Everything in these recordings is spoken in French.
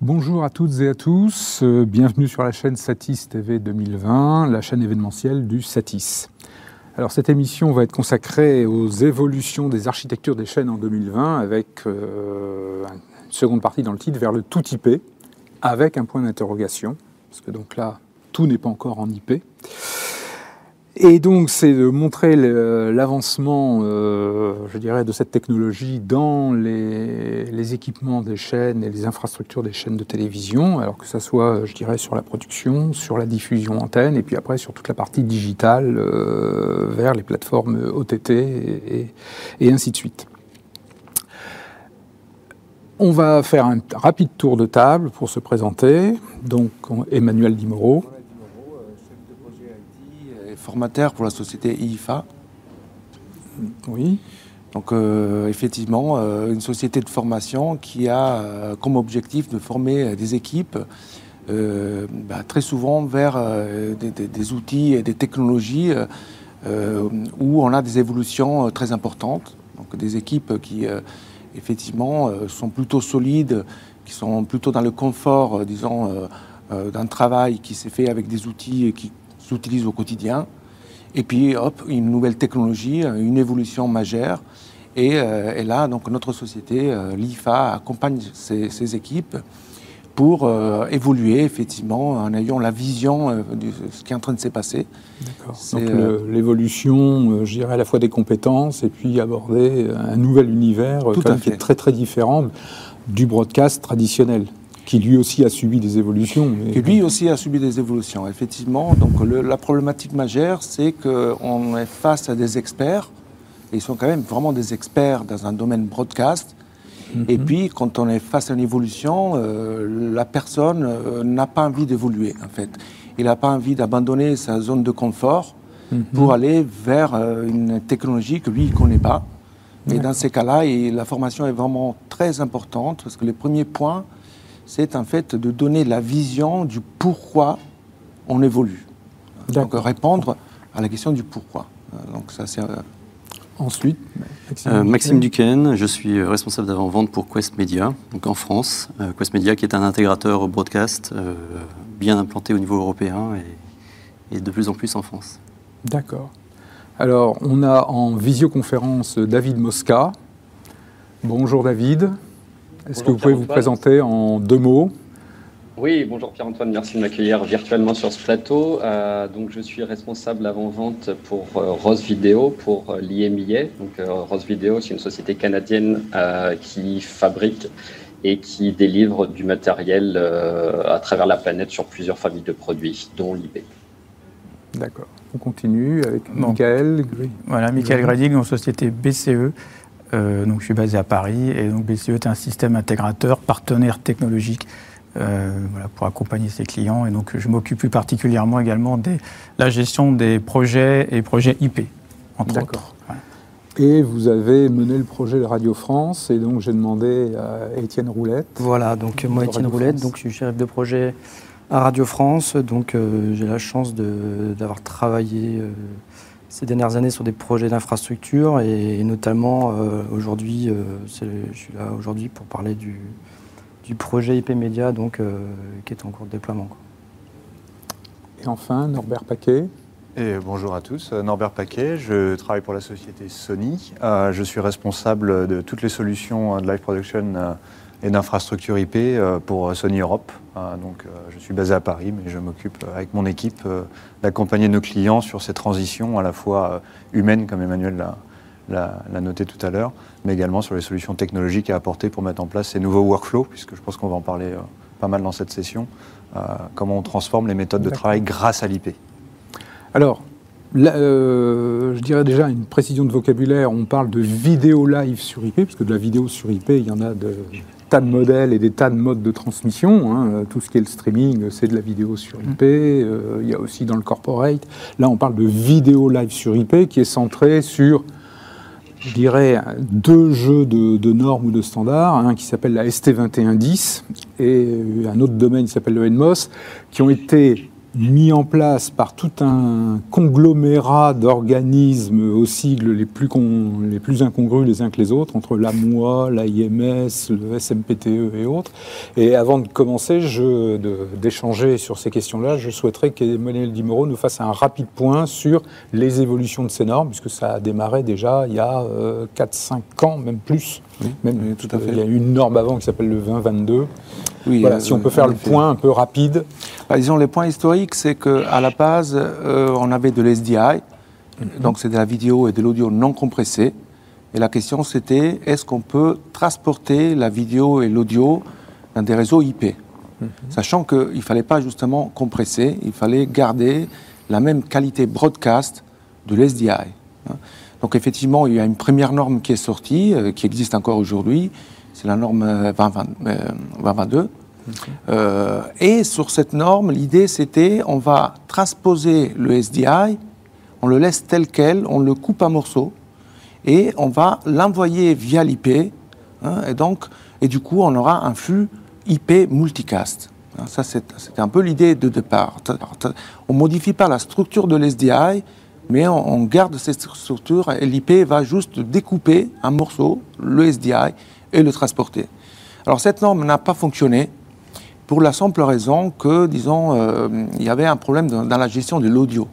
Bonjour à toutes et à tous, euh, bienvenue sur la chaîne Satis TV 2020, la chaîne événementielle du Satis. Alors cette émission va être consacrée aux évolutions des architectures des chaînes en 2020 avec euh, une seconde partie dans le titre vers le tout IP avec un point d'interrogation parce que donc là tout n'est pas encore en IP. Et donc, c'est de montrer l'avancement, euh, je dirais, de cette technologie dans les, équipements des chaînes et les infrastructures des chaînes de télévision, alors que ça soit, je dirais, sur la production, sur la diffusion antenne, et puis après sur toute la partie digitale euh, vers les plateformes OTT et, et, ainsi de suite. On va faire un rapide tour de table pour se présenter. Donc, Emmanuel Dimoro formateur pour la société IFA. Oui. Donc euh, effectivement, euh, une société de formation qui a euh, comme objectif de former des équipes bah, très souvent vers des, outils et des technologies où on a des évolutions très importantes. Donc des équipes qui effectivement sont plutôt solides, qui sont plutôt dans le confort, disons, d'un travail qui s'est fait avec des outils qui s'utilisent au quotidien. Et puis, hop, une nouvelle technologie, une évolution majeure. Et, euh, là, donc, notre société, euh, l'IFA, accompagne ces, équipes pour euh, évoluer, effectivement, en ayant la vision de ce qui est en train de se passer. D'accord. Donc, l'évolution, je dirais, à la fois des compétences et puis aborder un nouvel univers qui est très, très différent du broadcast traditionnel qui lui aussi a subi des évolutions. Qui lui aussi a subi des évolutions, effectivement. Donc la problématique majeure, c'est qu'on est face à des experts, et ils sont quand même vraiment des experts dans un domaine broadcast. Et mhm. puis, quand on est face à une évolution, euh, la personne euh, n'a pas envie d'évoluer, en fait. Il n'a pas envie d'abandonner sa zone de confort mhm. pour aller vers euh, une technologie que lui, il ne connaît pas. Et dans ces cas-là, la formation est vraiment très importante, parce que les premiers points, c'est en fait de donner la vision du pourquoi on évolue. Donc répondre à la question du pourquoi. Euh, donc ça c'est. Euh, Ensuite, euh, Maxime, Duquesne, je suis responsable d'avant-vente pour Quest Media, donc en France. Quest Media qui est un intégrateur broadcast bien implanté au niveau européen et, et de plus en plus en France. D'accord. Alors, on a en visioconférence David Mosca. Bonjour David. Est-ce que vous pouvez vous présenter en deux mots oui, bonjour Pierre-Antoine, merci de m'accueillir virtuellement sur ce plateau. Euh, donc, je suis responsable avant-vente pour euh, Rose Video, pour euh, l'IMIA. Donc, Rose Video, c'est une société canadienne qui fabrique et qui délivre du matériel à travers la planète sur plusieurs familles de produits, dont l'IP. D'accord. On continue avec Michael. Voilà, Michael Gradig, dans société BCE. Euh, donc, je suis basé à Paris et donc BCE est un système intégrateur, partenaire technologique euh, voilà, pour accompagner ses clients. Et donc, je m'occupe plus particulièrement également de la gestion des projets et projets IP, entre autres. Et vous avez mené le projet de Radio France, et donc j'ai demandé à Étienne Roulette. Voilà, donc moi, Étienne Roulette, donc je suis chef de projet à Radio France. Donc euh, j'ai la chance d'avoir travaillé ces dernières années sur des projets d'infrastructure et, notamment euh, aujourd'hui, euh, je suis là aujourd'hui pour parler du, du, projet IP Media donc, euh, qui est en cours de déploiement. Et enfin, Norbert Paquet. Et bonjour à tous, Norbert Paquet, je travaille pour la société Sony. je suis responsable de toutes les solutions de live production et d'infrastructure IP euh, pour Sony Europe. Euh, donc, euh, je suis basé à Paris, mais je m'occupe avec mon équipe d'accompagner nos clients sur ces transitions à la fois humaines, comme Emmanuel l'a noté tout à l'heure, mais également sur les solutions technologiques à apporter pour mettre en place ces nouveaux workflows, puisque je pense qu'on va en parler pas mal dans cette session, comment on transforme les méthodes de travail grâce à l'IP. Alors, je dirais déjà une précision de vocabulaire, on parle de vidéo live sur IP, parce que de la vidéo sur IP, il y en a de tas de modèles et des tas de modes de transmission. Hein. Tout ce qui est le streaming, c'est de la vidéo sur IP. Euh, il y a aussi dans le corporate. Là, on parle de vidéo live sur IP qui est centré sur, je dirais, deux jeux de, normes ou de standards, un qui s'appelle la ST2110 et un autre domaine qui s'appelle le NMOS, qui ont été mis en place par tout un conglomérat d'organismes aux sigles les plus, les plus incongrus les uns que les autres, entre l'AMOA, l'IMS, le SMPTE et autres. Et avant de commencer d'échanger sur ces questions-là, je souhaiterais qu'Emmanuel Dimoro nous fasse un rapide point sur les évolutions de ces normes, puisque ça a démarré déjà il y a 4-5 euh, ans, même plus. même, tout à fait. Il y a une norme avant qui s'appelle le 2022. Oui, voilà, si on peut faire le point un peu rapide. Bah, disons, les points historiques, c'est qu'à la base, euh, on avait de l'SDI, mhm. donc c'est de la vidéo et de l'audio non compressé. Et la question, c'était est-ce qu'on peut transporter la vidéo et l'audio dans des réseaux IP mhm. Sachant qu'il ne fallait pas justement compresser, il fallait garder la même qualité broadcast de l'SDI. Hein. Donc effectivement, il y a une première norme qui est sortie, euh, qui existe encore aujourd'hui, c'est la norme 2022. Euh, euh, et sur cette norme, l'idée c'était on va transposer le SDI, on le laisse tel quel, on le coupe en morceaux et on va l'envoyer via l'IP. Hein, et donc, et du coup, on aura un flux IP multicast. Hein, ça, c'était un peu l'idée de départ. On modifie pas la structure de l'SDI, mais on, on, garde cette structure et l'IP va juste découper un morceau, le SDI, et le transporter. Alors cette norme n'a pas fonctionné pour la simple raison que, disons, euh, il y avait un problème dans, la gestion de l'audio.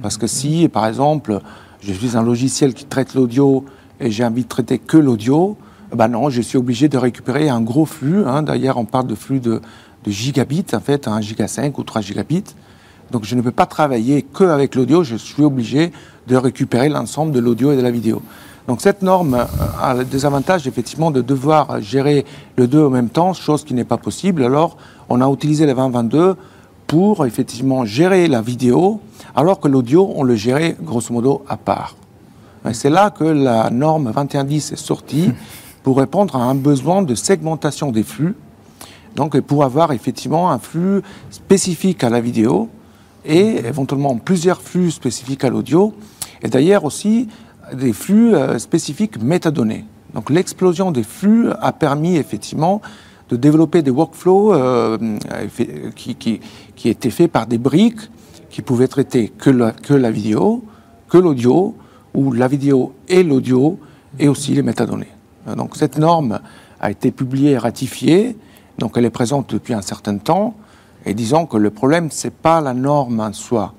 Parce que si, par exemple, je suis un logiciel qui traite l'audio et j'ai envie de traiter que l'audio, ben non, je suis obligé de récupérer un gros flux. Hein. D'ailleurs, on parle de flux de, gigabits, en fait, 1 giga 5 ou 3 gigabits. Donc je ne peux pas travailler que avec l'audio, je suis obligé de récupérer l'ensemble de l'audio et de la vidéo. Donc cette norme euh, a le désavantage effectivement de devoir gérer le deux en même temps, chose qui n'est pas possible. Alors on a utilisé le 2022 pour effectivement gérer la vidéo, alors que l'audio, on le gérait grosso modo à part. c'est là que la norme 2110 est sortie pour répondre à un besoin de segmentation des flux, donc pour avoir effectivement un flux spécifique à la vidéo et éventuellement plusieurs flux spécifiques à l'audio. Et d'ailleurs aussi des flux euh, spécifiques métadonnées. Donc l'explosion des flux a permis effectivement de développer des workflows euh, qui, qui, étaient faits par des briques qui pouvaient traiter que la, que la vidéo, que l'audio, ou la vidéo et l'audio, et aussi les métadonnées. Donc cette norme a été publiée et ratifiée, donc elle est présente depuis un certain temps, et disons que le problème, ce n'est pas la norme en soi,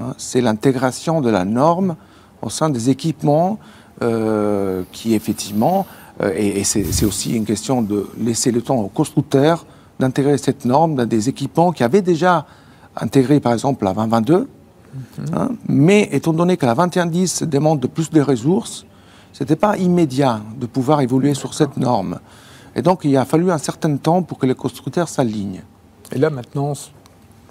hein, c'est l'intégration de la norme au sein des équipements euh, qui effectivement, euh, et, c'est aussi une question de laisser le temps aux constructeurs d'intégrer cette norme dans des équipements qui avaient déjà intégré par exemple la 2022, mhm. hein, mais étant donné que la 2110 demande de plus de ressources, ce n'était pas immédiat de pouvoir évoluer sur cette norme. Et donc il a fallu un certain temps pour que les constructeurs s'alignent. Et là maintenant,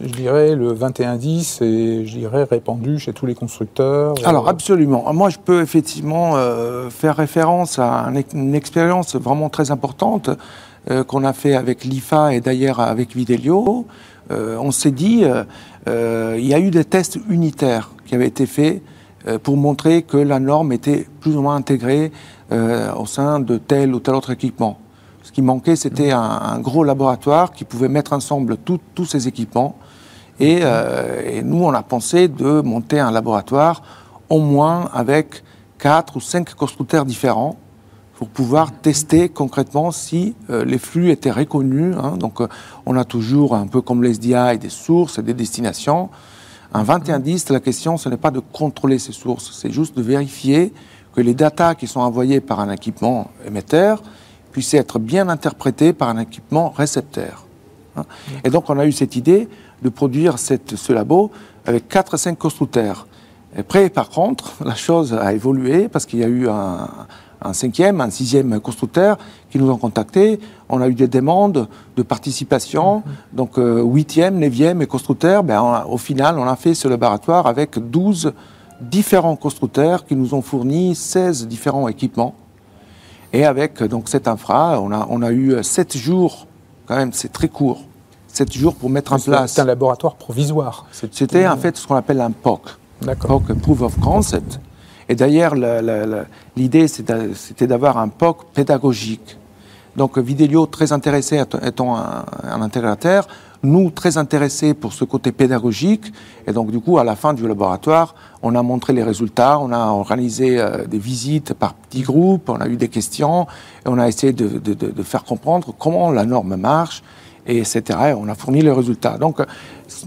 je dirais, le 2110 est, je dirais, répandu chez tous les constructeurs euh. Alors, absolument. Moi, je peux effectivement euh, faire référence à une expérience vraiment très importante euh, qu'on a fait avec l'IFA et d'ailleurs avec Videlio. on s'est dit, il y a eu des tests unitaires qui avaient été faits pour montrer que la norme était plus ou moins intégrée au sein de tel ou tel autre équipement. Ce qui manquait, c'était un, un, gros laboratoire qui pouvait mettre ensemble tous ces équipements euh, et, nous, on a pensé de monter un laboratoire au moins avec quatre ou cinq constructeurs différents pour pouvoir tester concrètement si euh, les flux étaient reconnus. Hein. Donc, euh, on a toujours, un peu comme l'SDI, des sources et des destinations. Un 2110, la question, ce n'est pas de contrôler ces sources, c'est juste de vérifier que les datas qui sont envoyées par un équipement émetteur puissent être bien interprétées par un équipement récepteur. Hein. Et donc, on a eu cette idée de produire cette, ce labo avec 4 à 5 constructeurs. Après, par contre, la chose a évolué parce qu'il y a eu un, cinquième, un sixième constructeur qui nous ont contactés. On a eu des demandes de participation. Mm-hmm. Donc, euh, huitième, neuvième et constructeur, ben, au final, on a fait ce laboratoire avec 12 différents constructeurs qui nous ont fourni 16 différents équipements. Et avec donc cette infra, on a, on a eu 7 jours, quand même, c'est très court, 7 jours pour mettre en place. C'est un laboratoire provisoire. C'était en fait ce qu'on appelle un POC. POC, Proof of Concept. Et d'ailleurs, l'idée, c'était d'avoir un POC pédagogique. Donc, Vidélio, très intéressé étant un, un, intégrateur, nous très intéressés pour ce côté pédagogique. Et donc, du coup, à la fin du laboratoire, on a montré les résultats, on a organisé euh, des visites par petits groupes, on a eu des questions, et on a essayé de, de, de faire comprendre comment la norme marche, et etc. On a fourni les résultats. Donc,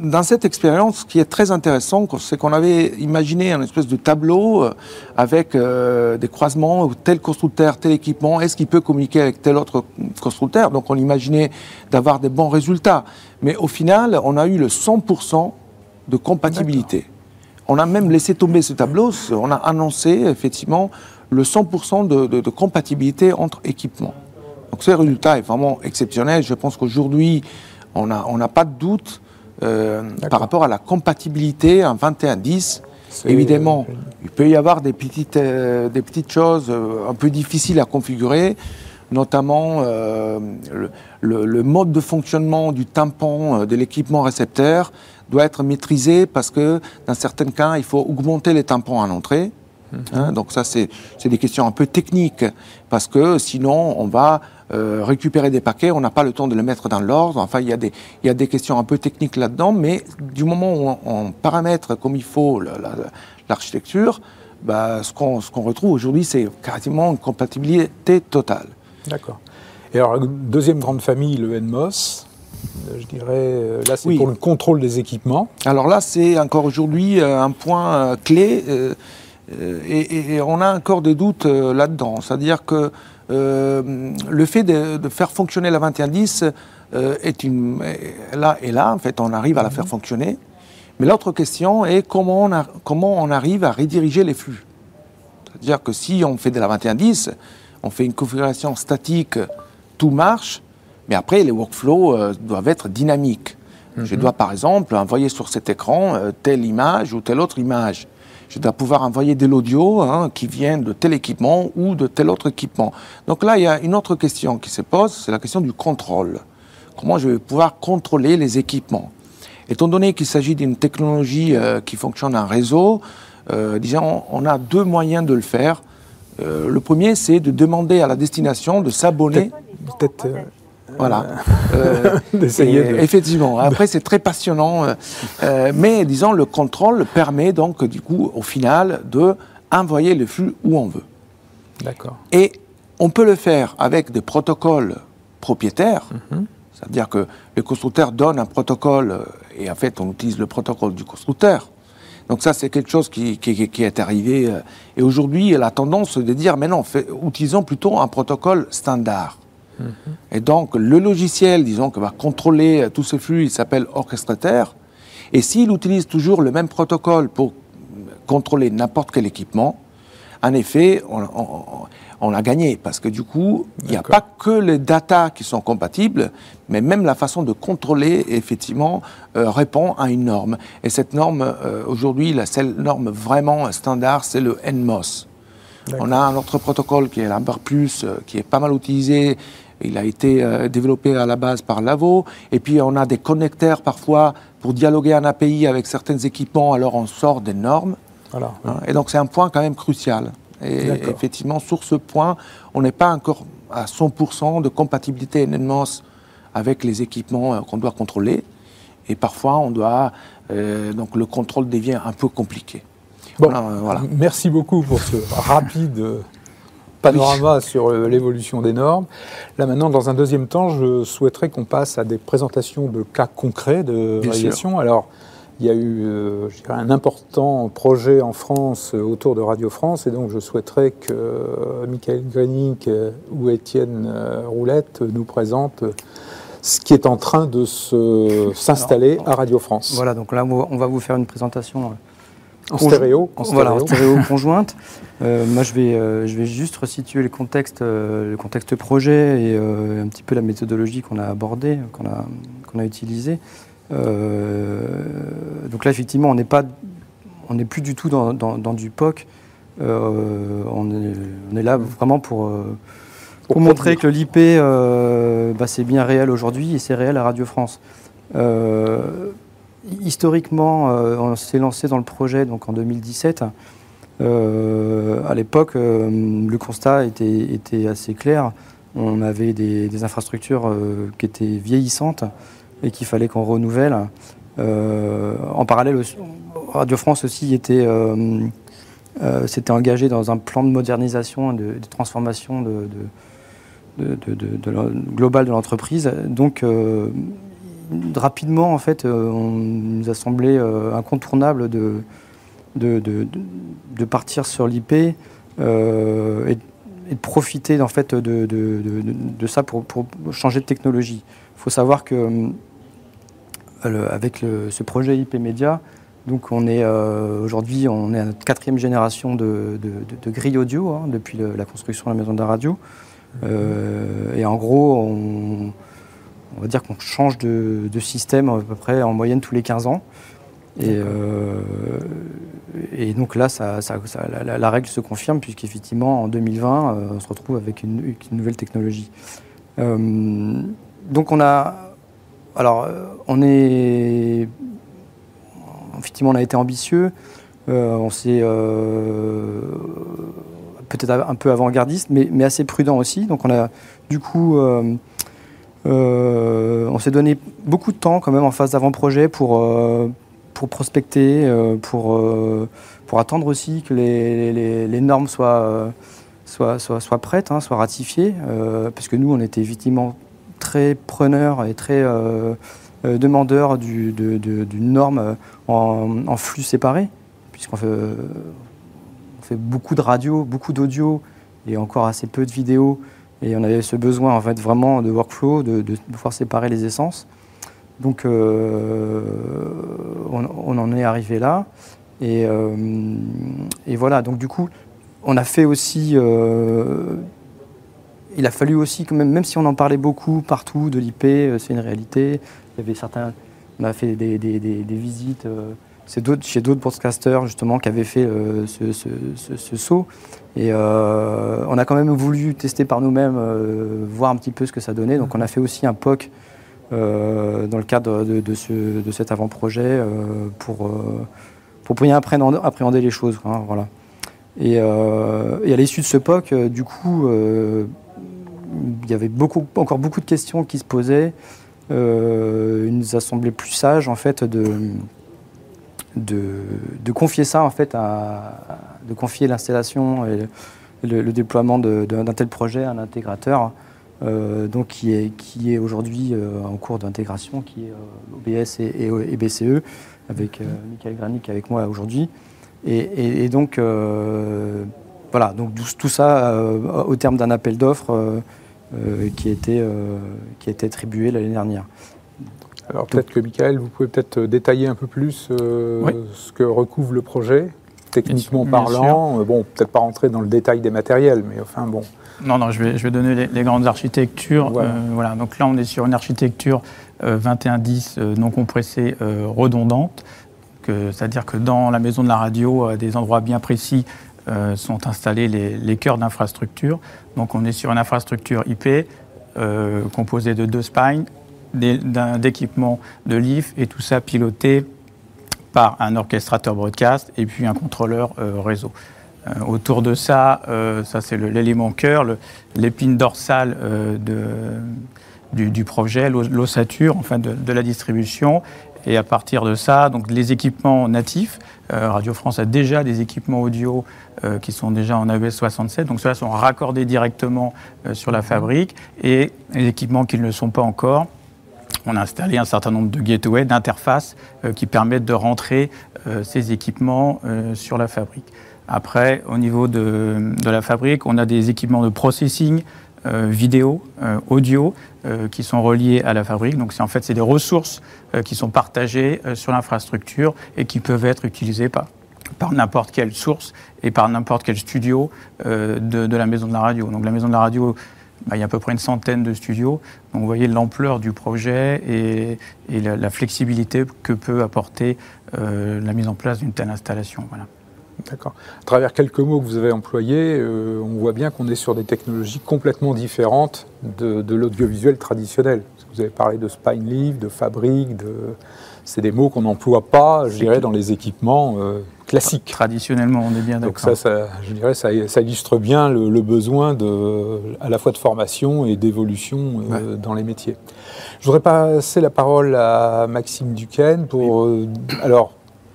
dans cette expérience, ce qui est très intéressant, c'est qu'on avait imaginé un espèce de tableau euh, avec euh, des croisements, tel constructeur, tel équipement, est-ce qu'il peut communiquer avec tel autre constructeur? Donc, on imaginait d'avoir des bons résultats. Mais au final, on a eu le 100% de compatibilité. On a même laissé tomber ce tableau, on a annoncé effectivement le 100% de, de compatibilité entre équipements. Donc ce résultat est vraiment exceptionnel. Je pense qu'aujourd'hui, on n'a on pas de doute euh, par rapport à la compatibilité en 21.10. Évidemment, il peut y avoir des petites, euh, des petites choses euh, un peu difficiles à configurer, notamment le, le, mode de fonctionnement du tampon de l'équipement récepteur doit être maîtrisé parce que dans certains cas, il faut augmenter les tampons à l'entrée. Hein, donc ça, c'est des questions un peu techniques, parce que sinon, on va euh, récupérer des paquets, on n'a pas le temps de les mettre dans l'ordre. Enfin, il y, a des, il y a des questions un peu techniques là-dedans, mais du moment où on, paramètre comme il faut l'architecture, bah, ce qu'on retrouve aujourd'hui, c'est quasiment une compatibilité totale. D'accord. Et alors, deuxième grande famille, le NMOS. Euh, je dirais, euh, là, c'est pour le contrôle des équipements. Alors là, c'est encore aujourd'hui un point clé. Euh, et, on a encore des doutes euh, là-dedans. C'est-à-dire que euh, le fait de, faire fonctionner la 2110 est une, là et là, en fait, on arrive à la faire mhm. fonctionner. Mais l'autre question est comment on, comment on arrive à rediriger les flux. C'est-à-dire que si on fait de la 2110, on fait une configuration statique, tout marche, mais après les workflows doivent être dynamiques. Je mhm. dois par exemple envoyer sur cet écran telle image ou telle autre image je dois pouvoir envoyer de l'audio hein, qui vient de tel équipement ou de tel autre équipement. Donc là, il y a une autre question qui se pose, c'est la question du contrôle. Comment je vais pouvoir contrôler les équipements? Étant donné qu'il s'agit d'une technologie euh, qui fonctionne en réseau, euh, disons, on a deux moyens de le faire. Euh, le premier, c'est de demander à la destination de s'abonner. Voilà. Euh, effectivement. Après, c'est très passionnant. Euh, euh, mais disons, le contrôle permet donc, du coup, au final, de envoyer le flux où on veut. D'accord. Et on peut le faire avec des protocoles propriétaires. Mhm. C'est-à-dire que le constructeur donne un protocole et en fait, on utilise le protocole du constructeur. Donc ça, c'est quelque chose qui, qui, est arrivé. Et aujourd'hui, la tendance de dire, mais non, utilisons plutôt un protocole standard. Et donc, le logiciel, disons, qui va contrôler tous ces flux, il s'appelle orchestrateur. Et s'il utilise toujours le même protocole pour contrôler n'importe quel équipement, en effet, on, a gagné. Parce que du coup, il n'y a pas que les data qui sont compatibles, mais même la façon de contrôler, effectivement, euh, répond à une norme. Et cette norme, euh, aujourd'hui, la seule norme vraiment standard, c'est le NMOS. On a un autre protocole qui est l'Amber Plus, euh, qui est pas mal utilisé il a été euh, développé à la base par Lavo. Et puis, on a des connecteurs parfois pour dialoguer en API avec certains équipements. Alors, on sort des normes. Voilà, hein, Et donc, c'est un point quand même crucial. Et effectivement, sur ce point, on n'est pas encore à 100% de compatibilité NMOS avec les équipements euh, qu'on doit contrôler. Et parfois, on doit, euh, donc le contrôle devient un peu compliqué. Bon, voilà. Merci beaucoup pour ce rapide panorama sur euh, l'évolution des normes. Là maintenant, dans un deuxième temps, je souhaiterais qu'on passe à des présentations de cas concrets de réalisation. Alors, il y a eu euh, un important projet en France euh, autour de Radio France, et donc je souhaiterais que Michael Grenick ou Étienne Roulette nous présentent ce qui est en train de s'installer à Radio France. Voilà, donc là, on va vous faire une présentation en stéréo, en Voilà, en stéréo conjointe. Euh, moi, je vais, euh, je vais juste resituer le contexte, euh, le contexte projet et un petit peu la méthodologie qu'on a abordée, qu'on a, qu'on a utilisée. donc là, effectivement, on n'est pas, on n'est plus du tout dans, dans, du POC. On est, on, est, là vraiment pour, pour, montrer que l'IP, bah, c'est bien réel aujourd'hui et c'est réel à Radio France. Historiquement, euh, on s'est lancé dans le projet donc en 2017. Euh, à l'époque, euh, le constat était, assez clair. On avait des, infrastructures qui étaient vieillissantes, et qu'il fallait qu'on renouvelle. en parallèle, Radio France aussi était, s'était engagé dans un plan de modernisation et de, transformation globale de l'entreprise. Donc, rapidement, en fait, on nous a semblé incontournable de, de, partir sur l'IP euh, et, de profiter en fait de, ça pour, changer de technologie. Il faut savoir que euh, avec ce projet IP Média, donc on est euh, aujourd'hui on est à notre quatrième génération de, grilles audio hein, depuis la construction de la maison de la radio. et en gros, on, on va dire qu'on change de, système à peu près en moyenne tous les 15 ans. Et, euh, et, donc là, ça, la, règle se confirme, puisqu'effectivement, en 2020, euh, on se retrouve avec une, nouvelle technologie. Euh, donc on a. Alors, on est. Effectivement, on a été ambitieux. on s'est. peut-être un peu avant-gardiste, mais, mais, assez prudent aussi. Donc on a, du coup. On s'est donné beaucoup de temps quand même en phase d'avant-projet pour, pour prospecter, euh, pour, euh, attendre aussi que les, normes soient, euh, soient, soient, soient, prêtes, hein, soient ratifiées, parce que nous, on était effectivement très preneurs et très demandeurs d'une du, norme en, flux séparé, puisqu'on fait, on fait beaucoup de radio, beaucoup d'audio et encore assez peu de vidéos. Et on avait ce besoin en fait vraiment de workflow, de, de pouvoir séparer les essences. Donc euh, on, en est arrivé là. Euh, et, voilà, donc du coup, on a fait aussi... Euh, il a fallu aussi, même, même si on en parlait beaucoup partout de l'IP, c'est une réalité. Il y avait certains, on a fait des, visites chez d'autres podcasters justement qui avaient fait ce, saut. Et on a quand même voulu tester par nous-mêmes, voir un petit peu ce que ça donnait. Donc on a fait aussi un POC euh, dans le cadre de, cet avant-projet euh, pour, euh, pour bien appréhender, les choses. Hein, voilà. Et, à l'issue de ce POC, du coup, il y avait encore beaucoup de questions qui se posaient. il nous a semblé plus sage en fait de, de, confier ça en fait à, de confier l'installation et le, déploiement d'un tel projet à un intégrateur euh, donc qui est, qui est aujourd'hui euh, en cours d'intégration, qui est euh, OBS et, BCE, avec Michael Granic avec moi aujourd'hui. Et, donc, voilà, donc tout, ça au terme d'un appel d'offres qui, qui a été attribué l'année dernière. Alors peut-être que Michael, vous pouvez peut-être détailler un peu plus ce que recouvre le projet, techniquement parlant. bon, peut-être pas rentrer dans le détail des matériels, mais enfin bon. Non, non, je vais, je vais donner les, grandes architectures. Voilà. Euh, voilà. Donc là, on est sur une architecture 2110 euh, euh, non compressée redondante. C'est-à-dire que dans la maison de la radio, à des endroits bien précis, sont installés les, les cœurs d'infrastructure. Donc on est sur une infrastructure IP composée de deux spines, d'équipements de LIF et tout ça piloté par un orchestrateur broadcast et puis un contrôleur réseau. Euh, autour de ça, euh, ça c'est l'élément cœur, l'épine dorsale euh, du, projet, l'ossature enfin de, la distribution. Et à partir de ça, donc les équipements natifs, Radio France a déjà des équipements audio qui sont déjà en AES 67, donc ceux-là sont raccordés directement sur la fabrique. Et les équipements qui ne le sont pas encore, on a installé un certain nombre de gateways, d'interfaces qui permettent de rentrer ces équipements sur la fabrique. Après, au niveau de, la fabrique, on a des équipements de processing, euh, vidéo, euh, audio, euh, qui sont reliés à la fabrique. Donc, en fait, c'est des ressources qui sont partagées sur l'infrastructure et qui peuvent être utilisées par, n'importe quelle source et par n'importe quel studio de, la maison de la radio. Donc, la maison de la radio, il y a à peu près une centaine de studios. Donc, vous voyez l'ampleur du projet et, la, la, flexibilité que peut apporter la mise en place d'une telle installation. Voilà. D'accord. À travers quelques mots que vous avez employés, euh, on voit bien qu'on est sur des technologies complètement différentes de, l'audiovisuel traditionnel. Vous avez parlé de spine leaf, de fabrique, de... c'est des mots qu'on n'emploie pas, je dirais, dans les équipements euh, classiques. Traditionnellement, on est bien d'accord. Donc ça, je dirais, ça, illustre bien le, besoin de, à la fois de formation et d'évolution euh, dans les métiers. Je voudrais passer la parole à Maxime Duquesne pour, euh, alors,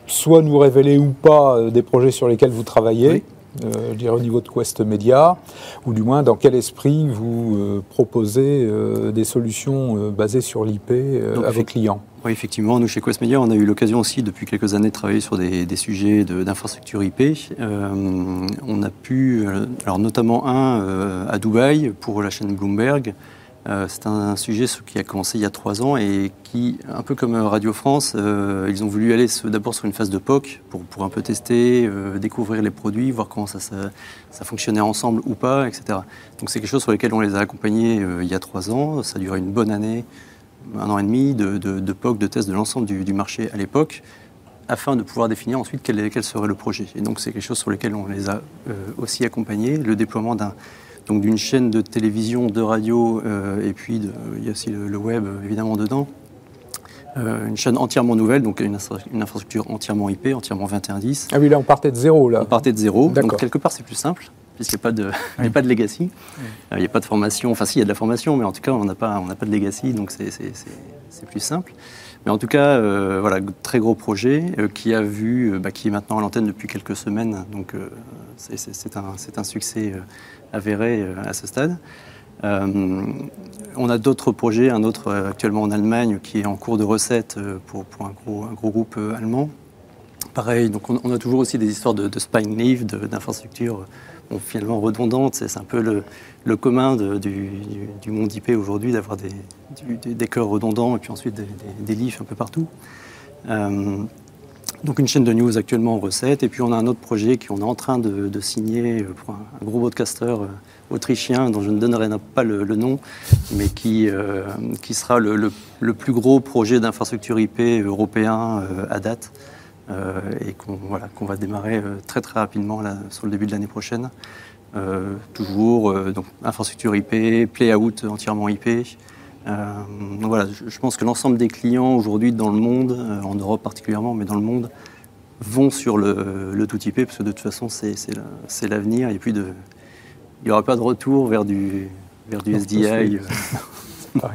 soit nous révéler ou pas euh, des projets sur lesquels vous travaillez. Euh, je dirais au niveau de Quest Media, ou du moins dans quel esprit vous euh, proposez euh, des solutions basées sur l'IP à vos clients? Oui, effectivement, nous chez Quest Media, on a eu l'occasion aussi depuis quelques années de travailler sur des, des sujets d'infrastructure IP. on a pu, alors notamment un à Dubaï pour la chaîne Bloomberg, euh, c'est un sujet qui a commencé il y a trois ans et qui, un peu comme Radio France, euh, ils ont voulu aller d'abord sur une phase de POC pour, pour un peu tester, euh, découvrir les produits, voir comment ça, ça, fonctionnait ensemble ou pas, etc. Donc c'est quelque chose sur lequel on les a accompagnés il y a trois ans. Ça a duré une bonne année, un an et demi de, de, POC, de test de l'ensemble du, marché à l'époque afin de pouvoir définir ensuite quel, quel, serait le projet. Et donc c'est quelque chose sur lequel on les a aussi accompagnés, le déploiement d'un donc d'une chaîne de télévision, de radio, euh, et puis il y a aussi le, web évidemment dedans. Euh, une chaîne entièrement nouvelle, donc une, infrastructure entièrement IP, entièrement 2110. Ah oui, là on partait de zéro. Là. On partait de zéro, donc quelque part c'est plus simple, puisqu'il n'y a, pas de, a pas de legacy, euh, il n'y a pas de formation, enfin si, il y a de la formation, mais en tout cas on n'a pas, pas de legacy, donc c'est plus simple. Mais en tout cas, voilà, très gros projet qui a vu, bah, qui est maintenant à l'antenne depuis quelques semaines, donc c'est un, un, succès avéré euh, à ce stade. Euh, on a d'autres projets, un autre euh, actuellement en Allemagne qui est en cours de recette pour, pour un, gros, groupe allemand. Pareil, on, a toujours aussi des histoires de, spine leaf, d'infrastructures finalement redondantes. C'est un peu le, commun du, monde IP aujourd'hui d'avoir des, des, cœurs redondants et puis ensuite des, des, des un peu partout. Donc une chaîne de news actuellement en recette, et puis on a un autre projet qu'on est en train de, signer pour un, gros broadcaster euh, autrichien dont je ne donnerai pas le, nom, mais qui, euh, qui sera le, plus gros projet d'infrastructure IP européen euh, à date, et qu'on voilà, va démarrer très très rapidement là, sur le début de l'année prochaine. toujours donc infrastructure IP, play-out entièrement IP. Euh, voilà, je, pense que l'ensemble des clients aujourd'hui dans le monde, euh, en Europe particulièrement, mais dans le monde, vont sur le, tout IP parce que de toute façon c'est l'avenir et puis de, il n'y aura pas de retour vers du, vers du SDI. Euh.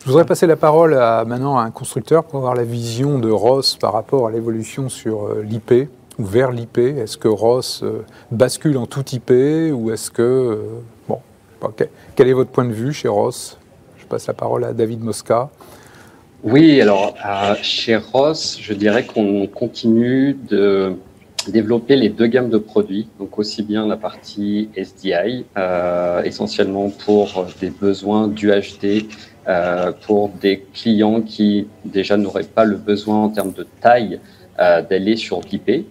Je voudrais passer la parole à, maintenant à un constructeur pour avoir la vision de Ross par rapport à l'évolution sur l'IP ou vers l'IP. Est-ce que Ross bascule en tout IP ou est-ce que... bon, quel est votre point de vue chez Ross? Passe la parole à David Mosca. Oui, alors chez Ross, je dirais qu'on continue de développer les deux gammes de produits, donc aussi bien la partie SDI, euh, essentiellement pour des besoins du HD, euh, pour des clients qui déjà n'auraient pas le besoin en termes de taille euh, d'aller sur l'IP.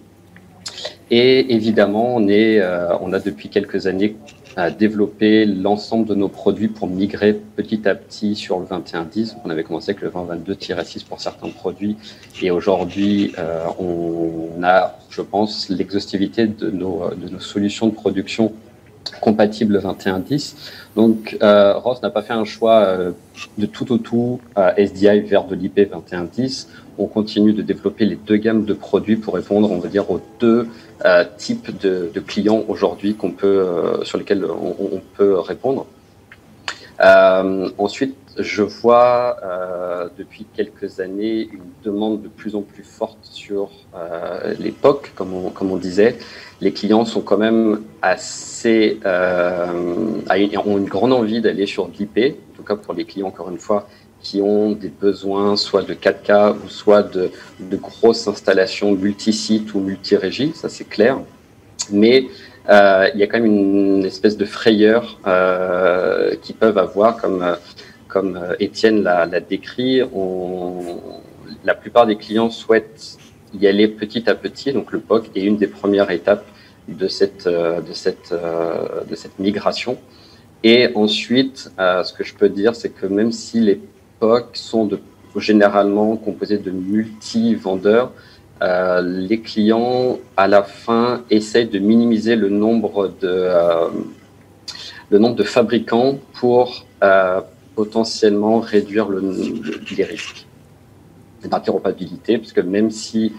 Et évidemment, on, est, on a depuis quelques années à développer l'ensemble de nos produits pour migrer petit à petit sur le 2110. On avait commencé avec le 2022-6 pour certains produits et aujourd'hui, euh, on a, je pense, l'exhaustivité de nos, de nos solutions de production compatibles 2110. Donc, euh, Ross n'a pas fait un choix euh, de tout au tout SDI vers de l'IP 2110 on continue de développer les deux gammes de produits pour répondre, on va dire, aux deux euh, types de, clients aujourd'hui qu'on peut, euh, sur lesquels on, peut répondre. Euh, ensuite, je vois depuis quelques années une demande de plus en plus forte sur l'époque, comme on, disait. Les clients sont quand même assez, ont une grande envie d'aller sur l'IP, en tout cas pour les clients, encore une fois, qui ont des besoins soit de 4K ou soit de, de grosses installations multi-sites ou multi-régies, ça c'est clair. Mais euh, il y a quand même une, espèce de frayeur euh, qu'ils peuvent avoir, comme, comme euh, Étienne l'a décrit. On, la plupart des clients souhaitent y aller petit à petit, donc le POC est une des premières étapes de cette, de cette, de cette migration. Et ensuite, ce que je peux dire, c'est que même si les sont généralement composés de multi-vendeurs. Euh, les clients, à la fin, essayent de minimiser le nombre de, euh, le nombre de fabricants pour euh, potentiellement réduire le, les risques d'interopérabilité, parce que même si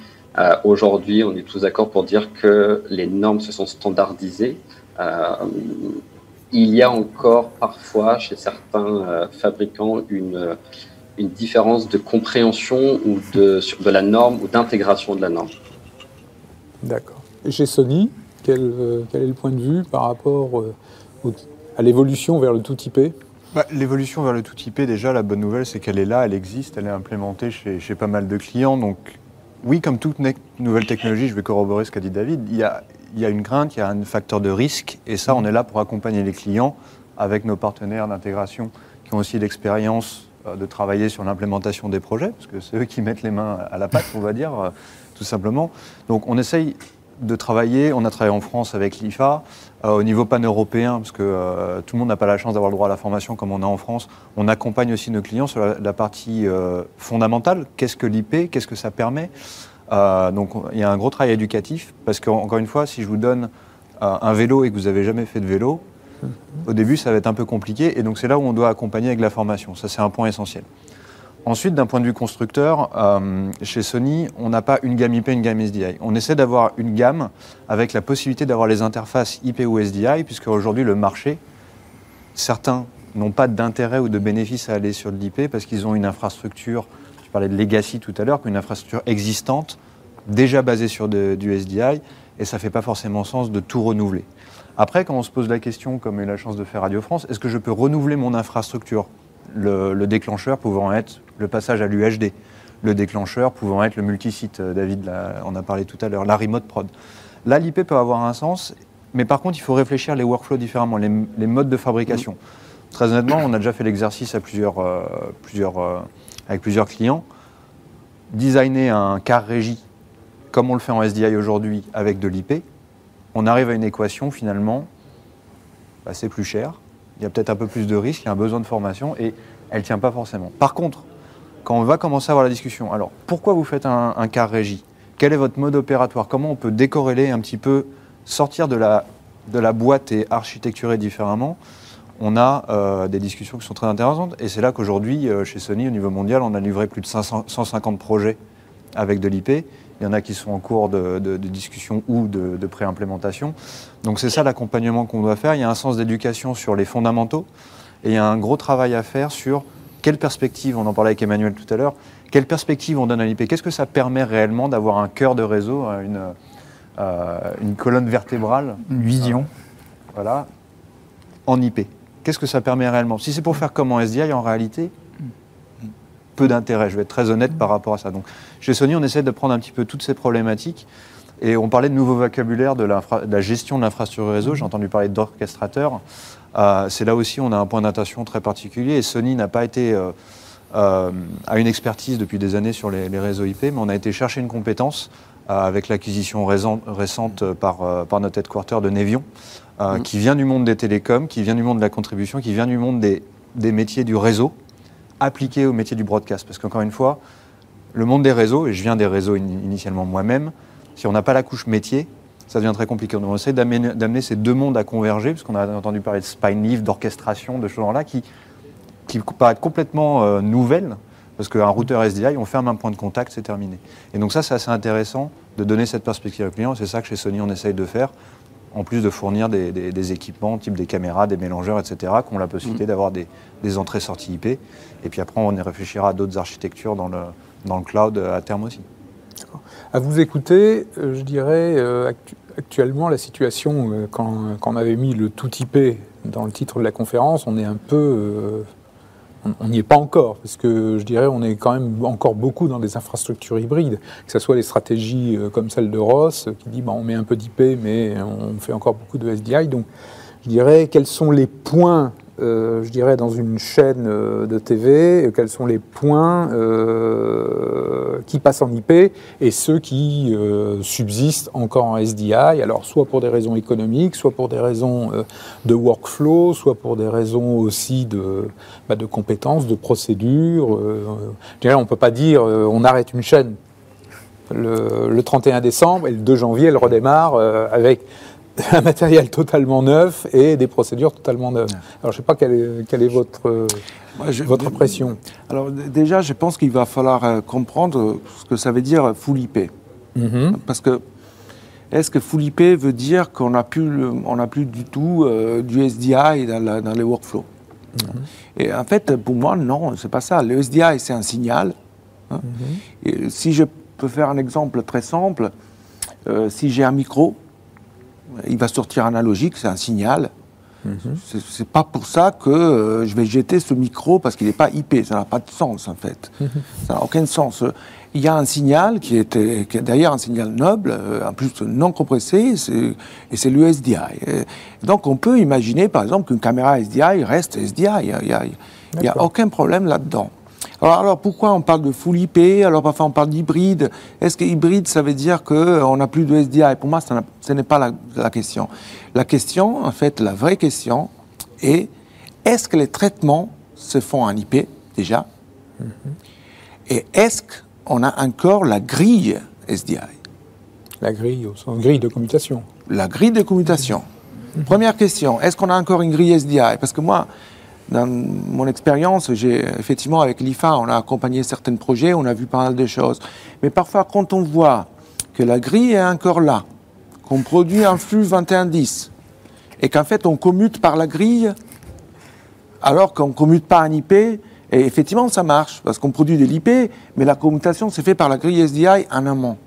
aujourd'hui on est tous d'accord pour dire que les normes se sont standardisées, il y a encore parfois chez certains euh, fabricants une, une différence de compréhension ou de, sur de la norme ou d'intégration de la norme. D'accord. Et chez Sony, quel, quel, est le point de vue par rapport à l'évolution vers le tout IP bah, L'évolution vers le tout IP, déjà, la bonne nouvelle, c'est qu'elle est là, elle existe, elle est implémentée chez, chez pas mal de clients. Donc, oui, comme toute nouvelle technologie, je vais corroborer ce qu'a dit David, il y, a, il y a une crainte, il y a un facteur de risque, et ça, on est là pour accompagner les clients avec nos partenaires d'intégration qui ont aussi l'expérience euh, de travailler sur l'implémentation des projets, parce que c'est eux qui mettent les mains à la pâte, on va dire, euh, tout simplement. Donc on essaye de travailler, on a travaillé en France avec l'IFA, euh, au niveau pan-européen, parce que tout le monde n'a pas la chance d'avoir le droit à la formation comme on a en France, on accompagne aussi nos clients sur la, partie fondamentale, qu'est-ce que l'IP, qu'est-ce que ça permet? Donc il y a un gros travail éducatif, parce qu'encore une fois, si je vous donne un vélo et que vous n'avez jamais fait de vélo, au début, ça va être un peu compliqué, et donc c'est là où on doit accompagner avec la formation. Ça, c'est un point essentiel. Ensuite, d'un point de vue constructeur, euh, chez Sony, on n'a pas une gamme IP, une gamme SDI. On essaie d'avoir une gamme avec la possibilité d'avoir les interfaces IP ou SDI, puisque aujourd'hui, le marché, certains n'ont pas d'intérêt ou de bénéfice à aller sur l'IP parce qu'ils ont une infrastructure, je parlais de legacy tout à l'heure, une infrastructure existante, déjà basée sur du SDI, et ça ne fait pas forcément sens de tout renouveler. Après, quand on se pose la question, comme eu la chance de faire Radio France, est-ce que je peux renouveler mon infrastructure? Le, déclencheur pouvant être le passage à l'UHD, le déclencheur pouvant être le multisite, euh, David on a parlé tout à l'heure, la remote prod. Là, l'IP peut avoir un sens, mais par contre, il faut réfléchir les workflows différemment, les, modes de fabrication. Très honnêtement, on a déjà fait l'exercice à plusieurs, euh, plusieurs, euh, avec plusieurs clients. Designer un car régie, comme on le fait en SDI aujourd'hui, avec de l'IP, on arrive à une équation finalement, c'est plus cher, il y a peut-être un peu plus de risques, il y a un besoin de formation et elle ne tient pas forcément. Par contre, quand on va commencer à avoir la discussion, alors pourquoi vous faites un, car régie? Quel est votre mode opératoire? Comment on peut décorréler un petit peu, sortir de la boîte et architecturer différemment? On a euh, des discussions qui sont très intéressantes. Et c'est là qu'aujourd'hui, euh, chez Sony, au niveau mondial, on a livré plus de 150 projets avec de l'IP. Il y en a qui sont en cours de, discussion ou de, de pré-implémentation. Donc c'est ça l'accompagnement qu'on doit faire. Il y a un sens d'éducation sur les fondamentaux et il y a un gros travail à faire sur quelle perspective, on en parlait avec Emmanuel tout à l'heure, quelle perspective on donne à l'IP Qu'est-ce que ça permet réellement d'avoir un cœur de réseau, une, euh, une colonne vertébrale? Une vision. voilà, en IP. Qu'est-ce que ça permet réellement? Si c'est pour faire comme en SDI, en réalité, peu d'intérêt. Je vais être très honnête par rapport à ça. Donc, chez Sony, on essaie de prendre un petit peu toutes ces problématiques. Et on parlait de nouveaux vocabulaires de, la gestion de l'infrastructure réseau. J'ai entendu parler d'orchestrateur. Euh, c'est là aussi on a un point d'attention très particulier. Et Sony n'a pas été euh, euh, à une expertise depuis des années sur les, réseaux IP, mais on a été chercher une compétence avec l'acquisition récente par, par notre headquarter de Nevion, mmh. qui vient du monde des télécoms, qui vient du monde de la contribution, qui vient du monde des, des métiers du réseau appliqué au métier du broadcast. Parce qu'encore une fois, le monde des réseaux, et je viens des réseaux initialement moi-même, si on n'a pas la couche métier, ça devient très compliqué. on essaie d'amener ces deux mondes à converger, parce qu'on a entendu parler de spine lift, d'orchestration, de ce genre-là, qui, qui paraissent complètement euh, nouvelles, parce qu'un routeur SDI, on ferme un point de contact, c'est terminé. Et donc ça, c'est assez intéressant de donner cette perspective au client, c'est ça que chez Sony, on essaye de faire, en plus de fournir des, équipements, type des caméras, des mélangeurs, etc., qui ont la possibilité mmh. d'avoir des, entrées-sorties IP. Et puis après, on y réfléchira à d'autres architectures dans le, dans le cloud à terme aussi. À vous écouter, euh, je dirais euh, actuellement la situation, euh, quand, on avait mis le tout IP dans le titre de la conférence, on est un peu on n'y est pas encore, parce que je dirais on est quand même encore beaucoup dans des infrastructures hybrides, que ce soit les stratégies euh, comme celle de Ross, qui dit bah, on met un peu d'IP, mais on fait encore beaucoup de SDI. Donc je dirais quels sont les points euh, je dirais, dans une chaîne euh, de TV, euh, quels sont les points qui passent en IP et ceux qui subsistent encore en SDI, alors soit pour des raisons économiques, soit pour des raisons de workflow, soit pour des raisons aussi de, bah, de compétences, de procédures. je dirais, on ne peut pas dire on arrête une chaîne le, le, 31 décembre et le 2 janvier, elle redémarre avec un matériel totalement neuf et des procédures totalement neuves. Alors, je ne sais pas quelle est, quelle est votre, votre pression. Alors, déjà, je pense qu'il va falloir euh, comprendre ce que ça veut dire full IP. Mm-hmm. Parce que, est-ce que full IP veut dire qu'on n'a plus, on plus du tout euh, du SDI dans, dans les workflows? Et en fait, pour moi, non, c'est pas ça. Le SDI, c'est un signal. Hein. Et si je peux faire un exemple très simple, euh, si j'ai un micro, il va sortir analogique, c'est un signal. Ce C'est pas pour ça que euh, je vais jeter ce micro parce qu'il n'est pas IP. Ça n'a pas de sens en fait. Ça n'a aucun sens. Il y a un signal qui est, qui est d'ailleurs un signal noble, euh, en plus non compressé, et c'est le SDI. Et donc on peut imaginer par exemple qu'une caméra SDI reste SDI. Il n'y a aucun problème là-dedans. Alors, alors, pourquoi on parle de full IP Alors parfois on parle d'hybride. Est-ce que hybride ça veut dire qu'on n'a plus de SDI Pour moi, ça ce n'est pas la, la question. La question, en fait, la vraie question est est-ce que les traitements se font en IP déjà? Et est-ce qu'on a encore la grille SDI La grille, au sens grille de commutation. la grille de commutation. Première question, est-ce qu'on a encore une grille SDI Parce que moi, dans mon expérience, j'ai effectivement avec l'IFA, on a accompagné certains projets, on a vu pas mal de choses. Mais parfois, quand on voit que la grille est encore là, qu'on produit un flux 2110, et qu'en fait on commute par la grille, alors qu'on commute pas un IP, et effectivement ça marche, parce qu'on produit de l'IP, mais la commutation s'est fait par la grille SDI en amont.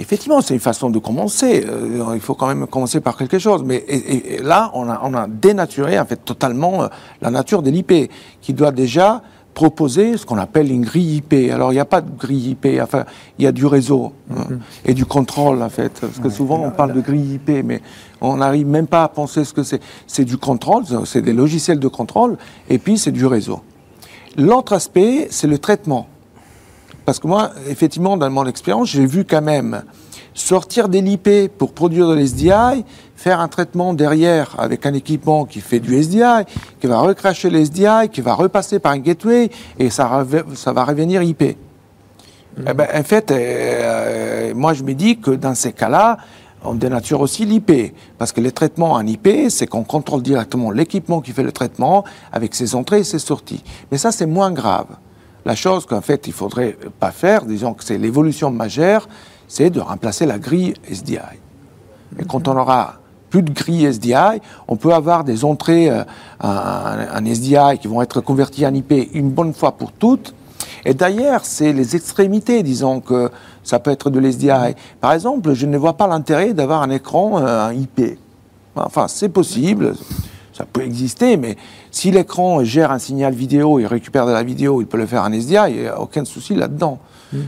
Effectivement, c'est une façon de commencer. Euh, il faut quand même commencer par quelque chose. Mais et- et- et là, on a, on a dénaturé en fait totalement euh, la nature de l'IP, qui doit déjà proposer ce qu'on appelle une grille IP. Alors, il n'y a pas de grille IP. Enfin, il y a du réseau hein, et du contrôle en fait. Parce que souvent, on parle de grille IP, mais on n'arrive même pas à penser ce que c'est. C'est du contrôle, c'est des logiciels de contrôle, et puis c'est du réseau. L'autre aspect, c'est le traitement. Parce que moi, effectivement, dans mon expérience, j'ai vu quand même sortir des l'IP pour produire de l'SDI, faire un traitement derrière avec un équipement qui fait du SDI, qui va recracher le SDI, qui va repasser par un gateway, et ça, va revenir IP. Eh ben, en fait, euh, moi, je me dis que dans ces cas-là, on dénature aussi l'IP. Parce que les traitements en IP, c'est qu'on contrôle directement l'équipement qui fait le traitement avec ses entrées et ses sorties. Mais ça, c'est moins grave. La chose qu'en fait, il faudrait pas faire, disons que c'est l'évolution majeure, c'est de remplacer la grille SDI. Et quand on aura plus de grille SDI, on peut avoir des entrées euh, en, en SDI qui vont être converties en IP une bonne fois pour toutes. Et d'ailleurs, c'est les extrémités, disons que ça peut être de l'SDI. Par exemple, je ne vois pas l'intérêt d'avoir un écran euh, en IP. Enfin, c'est possible, ça peut exister, mais si l'écran gère un signal vidéo et récupère de la vidéo, il peut le faire en SDI, il n'y a aucun souci là-dedans.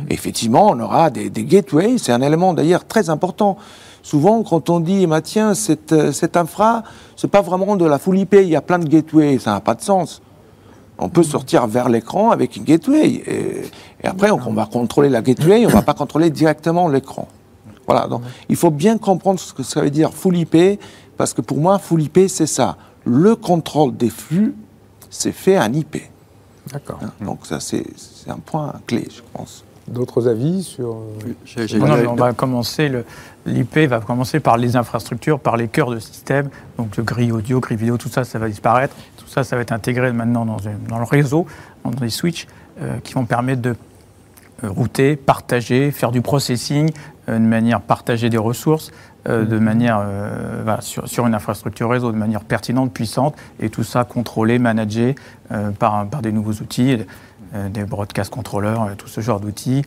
Effectivement, on aura des, des gateways, c'est un élément d'ailleurs très important. Souvent, quand on dit, bah, tiens, cette, euh, cette infra, c'est pas vraiment de la full IP, il y a plein de gateways, ça n'a pas de sens. On peut sortir vers l'écran avec une gateway. Et, et après, on, on va contrôler la gateway, on ne va pas contrôler directement l'écran. Voilà, donc il faut bien comprendre ce que ça veut dire full IP, parce que pour moi, full IP, c'est ça. Le contrôle des flux, c'est fait en IP. D'accord. hein. Donc ça, c'est un point clé, je pense. D'autres avis sur. euh, non, mais on va commencer, le- l'IP va commencer par les infrastructures, par les cœurs de système, donc le grille audio, grille vidéo, tout ça, ça va disparaître. Tout ça, ça va être intégré maintenant dans, une- dans le réseau, dans des switches euh, qui vont permettre de euh, router, partager, faire du processing de manière partagée des ressources, euh, de manière euh, voilà, sur, sur une infrastructure réseau, de manière pertinente, puissante, et tout ça contrôlé, managé euh, par, par des nouveaux outils, euh, des broadcast controllers, euh, tout ce genre d'outils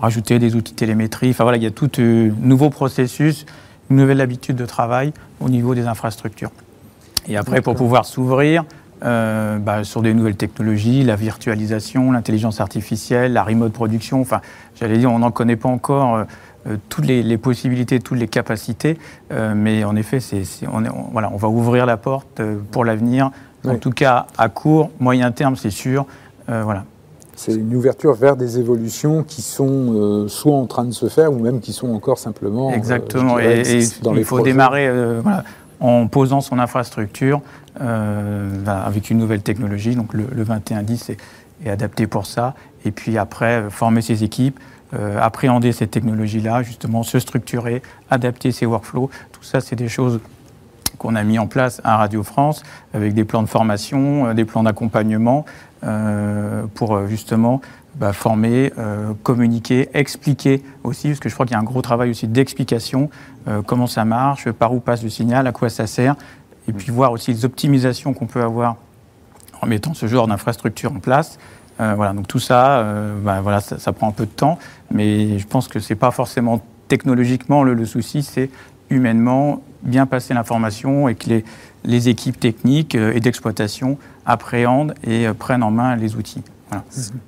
rajouter des outils de télémétrie. Enfin voilà, il y a tout un nouveau processus, une nouvelle habitude de travail au niveau des infrastructures. Et après, pour pouvoir s'ouvrir euh, bah, sur des nouvelles technologies, la virtualisation, l'intelligence artificielle, la remote production, enfin, j'allais dire, on n'en connaît pas encore euh, euh, toutes les, les possibilités, toutes les capacités, euh, mais en effet, c'est, c'est- on, est- on- voilà, on va ouvrir la porte euh, pour l'avenir. En tout cas, à court, moyen terme, c'est sûr. Euh, voilà. C'est une ouverture vers des évolutions qui sont euh, soit en train de se faire ou même qui sont encore simplement. euh, Exactement. je dirais, et, et dans il les faut projets. démarrer euh, voilà, en posant son infrastructure euh, avec une nouvelle technologie. Donc le, le 2110 est, est adapté pour ça. Et puis après, euh, former ses équipes, euh, appréhender cette technologie-là, justement, se structurer, adapter ses workflows. Tout ça, c'est des choses qu'on a mis en place à Radio France avec des plans de formation, euh, des plans d'accompagnement euh, pour justement bah, former, euh, communiquer, expliquer aussi, parce que je crois qu'il y a un gros travail aussi d'explication, comment ça marche, par où passe le signal, à quoi ça sert, et puis voir aussi les optimisations qu'on peut avoir en mettant ce genre d'infrastructure en place. Voilà, donc tout ça, ben voilà, ça, prend un peu de temps, mais je pense que ce n'est pas forcément technologiquement le, souci, c'est humainement bien passer l'information et que les, les équipes techniques et d'exploitation appréhendent et prennent en main les outils. Mhm.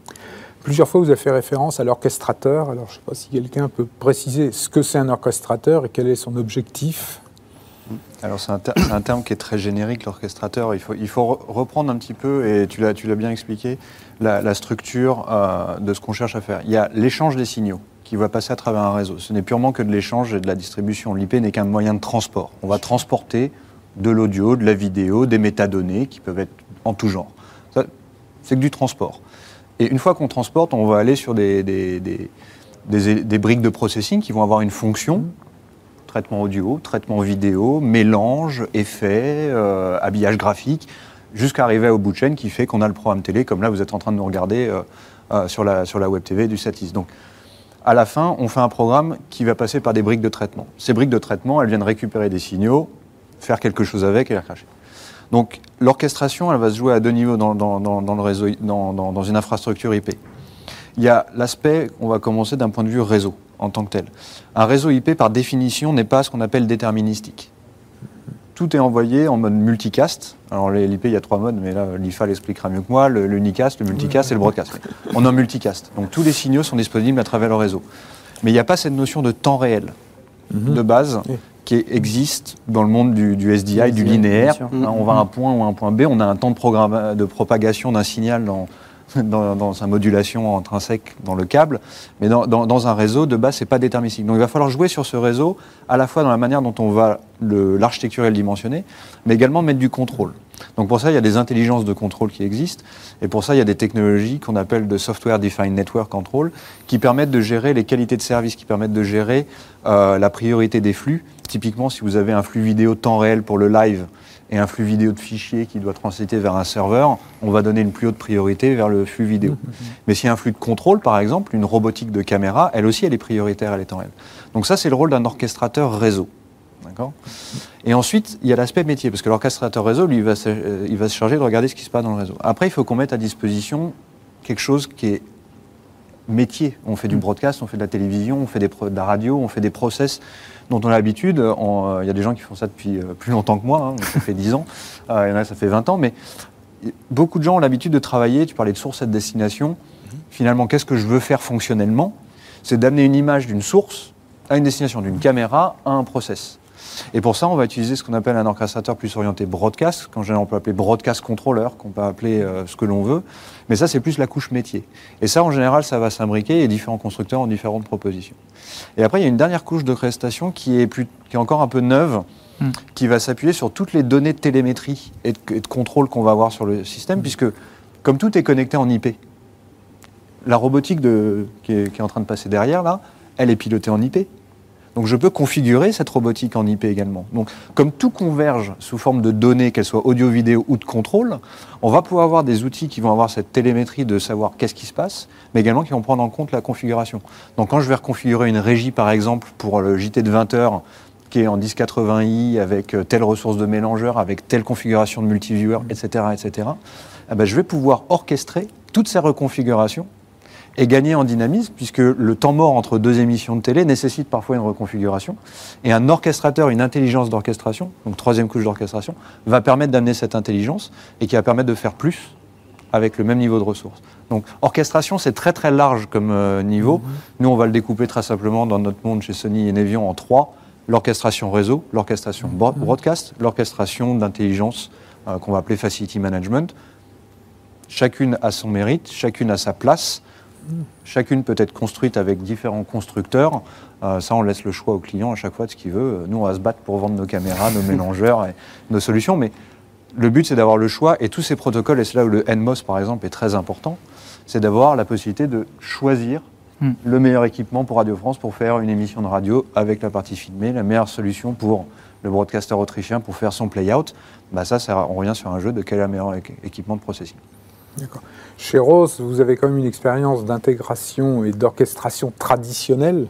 Plusieurs fois, vous avez fait référence à l'orchestrateur. Alors, je ne sais pas si quelqu'un peut préciser ce que c'est un orchestrateur et quel est son objectif. Alors, c'est un, terme qui est très générique, l'orchestrateur. Il faut, reprendre un petit peu, et tu l'as bien expliqué, la, structure euh, de ce qu'on cherche à faire. Il y a l'échange des signaux qui va passer à travers un réseau. Ce n'est purement que de l'échange et de la distribution. L'IP n'est qu'un moyen de transport. On va transporter de l'audio, de la vidéo, des métadonnées qui peuvent être en tout genre. C'est que du transport. Et une fois qu'on transporte, on va aller sur des, briques de processing qui vont avoir une fonction, traitement audio, traitement vidéo, mélange, effet, euh, habillage graphique, jusqu'à arriver au bout de chaîne qui fait qu'on a le programme télé, comme là vous êtes en train de nous regarder euh, euh, sur, la, sur la web TV du Satis. Donc, à la fin, on fait un programme qui va passer par des briques de traitement. Ces briques de traitement, elles viennent récupérer des signaux, faire quelque chose avec et les recracher. Donc l'orchestration, elle va se jouer à deux niveaux dans, le réseau, dans, une infrastructure IP. Il y a l'aspect, on va commencer d'un point de vue réseau en tant que tel. Un réseau IP, par définition, n'est pas ce qu'on appelle déterministique. Tout est envoyé en mode multicast. Alors l'IP, il y a trois modes, mais là, l'IFA l'expliquera mieux que moi. L'unicast, le, multicast et le broadcast. On est en multicast. Donc tous les signaux sont disponibles à travers le réseau. Mais il n'y a pas cette notion de temps réel mhm. de base qui existe dans le monde du, SDI, du linéaire. Hein, on va à un point ou à un point B, on a un temps de, de propagation d'un signal dans, dans, sa modulation intrinsèque dans le câble, mais dans, un réseau, de base, c'est pas déterministique. Donc il va falloir jouer sur ce réseau, à la fois dans la manière dont on va l'architecture le dimensionner, mais également mettre du contrôle. Donc pour ça, il y a des intelligences de contrôle qui existent, et pour ça, il y a des technologies qu'on appelle de Software Defined Network Control, qui permettent de gérer les qualités de service, qui permettent de gérer euh, la priorité des flux. Typiquement, si vous avez un flux vidéo temps réel pour le live, et un flux vidéo de fichiers qui doit transiter vers un serveur, on va donner une plus haute priorité vers le flux vidéo. Mais s'il y a un flux de contrôle, par exemple, une robotique de caméra, elle aussi, elle est prioritaire, elle est temps réel. Donc ça, c'est le rôle d'un orchestrateur réseau. Et ensuite, il y a l'aspect métier, parce que l'orchestrateur réseau, lui, il va, se, euh, il va se charger de regarder ce qui se passe dans le réseau. Après, il faut qu'on mette à disposition quelque chose qui est métier. On fait du mm. broadcast, on fait de la télévision, on fait des, de la radio, on fait des process dont on a l'habitude. Euh, il y a des gens qui font ça depuis euh, plus longtemps que moi, hein, ça fait 10 ans, il y en a ça fait 20 ans, mais beaucoup de gens ont l'habitude de travailler, tu parlais de source et de destination. Mm-hmm. Finalement, qu'est-ce que je veux faire fonctionnellement? C'est d'amener une image d'une source à une destination, d'une caméra à un process. Et pour ça, on va utiliser ce qu'on appelle un orchestrateur plus orienté broadcast, quand on peut appeler broadcast controller, qu'on peut appeler euh, ce que l'on veut. Mais ça, c'est plus la couche métier. Et ça, en général, ça va s'imbriquer et différents constructeurs ont différentes propositions. Et après, il y a une dernière couche de qui est, plus, qui est encore un peu neuve, hmm. qui va s'appuyer sur toutes les données de télémétrie et de, contrôle qu'on va avoir sur le système, puisque comme tout est connecté en IP, la robotique de, qui, est, qui est en train de passer derrière, là, elle est pilotée en IP. Donc je peux configurer cette robotique en IP également. Donc comme tout converge sous forme de données, qu'elles soient audio, vidéo ou de contrôle, on va pouvoir avoir des outils qui vont avoir cette télémétrie de savoir qu'est-ce qui se passe, mais également qui vont prendre en compte la configuration. Donc quand je vais reconfigurer une régie par exemple pour le JT de 20 heures qui est en 1080i avec euh, telle ressource de mélangeur, avec telle configuration de multiviewer, etc., etc., eh ben, je vais pouvoir orchestrer toutes ces reconfigurations et gagner en dynamisme, puisque le temps mort entre deux émissions de télé nécessite parfois une reconfiguration. Et un orchestrateur, une intelligence d'orchestration, donc troisième couche d'orchestration, va permettre d'amener cette intelligence et qui va permettre de faire plus avec le même niveau de ressources. Donc orchestration, c'est très très large comme euh, niveau. Mm-hmm. Nous, on va le découper très simplement dans notre monde chez Sony et Nevion en trois. L'orchestration réseau, l'orchestration mm-hmm. broadcast, l'orchestration d'intelligence euh, qu'on va appeler facility management. Chacune a son mérite, chacune a sa place. Chacune peut être construite avec différents constructeurs. Euh, ça, on laisse le choix au client à chaque fois de ce qu'il veut. Nous, on va se battre pour vendre nos caméras, nos mélangeurs et nos solutions. Mais le but, c'est d'avoir le choix. Et tous ces protocoles, et c'est là où le NMOS, par exemple, est très important, c'est d'avoir la possibilité de choisir hmm. le meilleur équipement pour Radio France pour faire une émission de radio avec la partie filmée, la meilleure solution pour le broadcaster autrichien pour faire son play-out. Bah ça, ça, on revient sur un jeu de quel est le meilleur équipement de processing. D'accord. Chez Rose, vous avez quand même une expérience d'intégration et d'orchestration traditionnelle.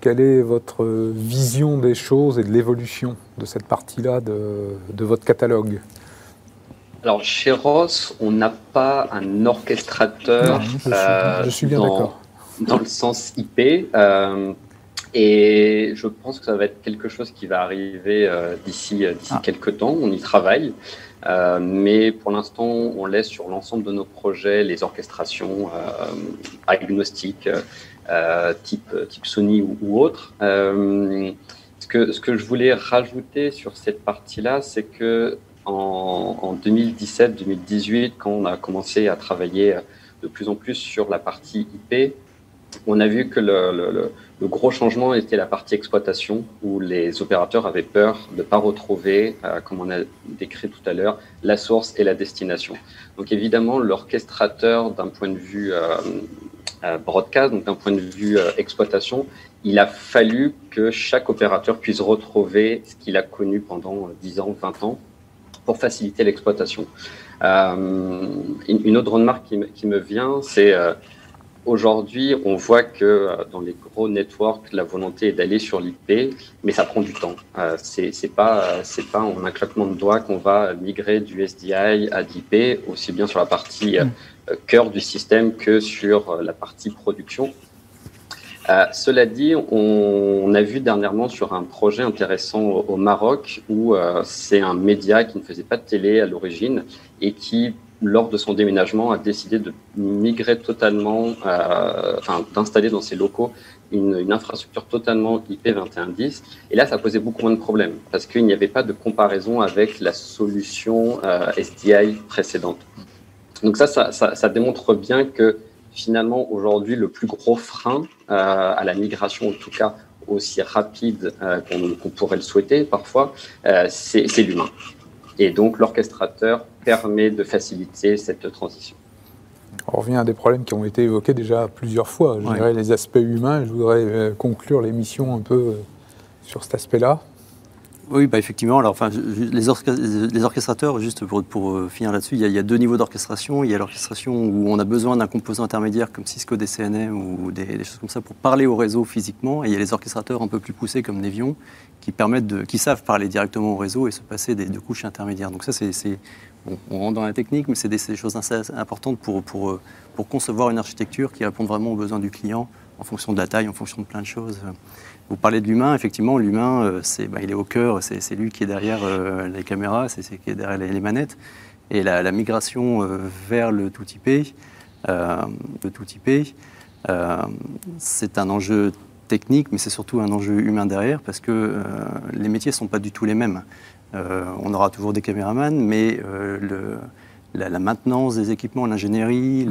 quelle est votre vision des choses et de l'évolution de cette partie-là de, votre catalogue? Alors chez Ross, on n'a pas un orchestrateur. je, suis, bien d'accord. Dans le sens IP. Euh, et je pense que ça va être quelque chose qui va arriver euh, d'ici euh, d'ici ah. quelques temps. On y travaille. Euh, mais pour l'instant, on laisse sur l'ensemble de nos projets les orchestrations agnostiques, type, type Sony ou, autre. ce, que, je voulais rajouter sur cette partie-là, c'est que en 2017-2018, quand on a commencé à travailler de plus en plus sur la partie IP, on a vu que le, gros changement était la partie exploitation, où les opérateurs avaient peur de ne pas retrouver, euh, comme on a décrit tout à l'heure, la source et la destination. Donc évidemment, l'orchestrateur, d'un point de vue euh, euh, broadcast, donc d'un point de vue exploitation, il a fallu que chaque opérateur puisse retrouver ce qu'il a connu pendant 10 ans, 20 ans, pour faciliter l'exploitation. une, autre remarque qui me vient, c'est Aujourd'hui, on voit que euh, dans les gros networks, la volonté est d'aller sur l'IP, mais ça prend du temps. Euh, c'est pas euh, c'est pas en un claquement de doigts qu'on va migrer du SDI à l'IP, aussi bien sur la partie mm. cœur du système que sur la partie production. cela dit, on, a vu dernièrement sur un projet intéressant au, Maroc où c'est un média qui ne faisait pas de télé à l'origine et qui lors de son déménagement, a décidé de migrer totalement, euh, enfin, d'installer dans ses locaux une, infrastructure totalement IP2110. Et là, ça posait beaucoup moins de problèmes parce qu'il n'y avait pas de comparaison avec la solution euh, SDI précédente. Donc ça ça, démontre bien que finalement, aujourd'hui, le plus gros frein euh, à la migration, en tout cas aussi rapide qu'on pourrait le souhaiter parfois, c'est l'humain. Et donc l'orchestrateur permet de faciliter cette transition. On revient à des problèmes qui ont été évoqués déjà plusieurs fois. Je dirais les aspects humains. Je voudrais euh, conclure l'émission un peu euh, sur cet aspect-là. Oui, bah effectivement. Alors, enfin, les, orchestrateurs, juste pour, pour euh, finir là-dessus, il, y a deux niveaux d'orchestration. Il y a l'orchestration où on a besoin d'un composant intermédiaire comme Cisco DCNM ou des, des, choses comme ça pour parler au réseau physiquement. Et il y a les orchestrateurs un peu plus poussés comme Nevion qui permettent de, qui savent parler directement au réseau et se passer des, de couches intermédiaires. Donc ça, c'est, on rentre dans la technique, mais c'est des, choses importantes pour, euh, concevoir une architecture qui répond vraiment aux besoins du client en fonction de la taille, en fonction de plein de choses. Vous parlez de l'humain, effectivement, l'humain, euh, bah, il est au cœur, c'est, lui qui est derrière euh, les caméras, c'est, qui est derrière les, manettes. Et la, migration vers le tout IP, le tout IP, c'est un enjeu technique, mais c'est surtout un enjeu humain derrière parce que euh, les métiers ne sont pas du tout les mêmes. Euh, on aura toujours des caméramans, mais euh, le, la, maintenance des équipements, l'ingénierie,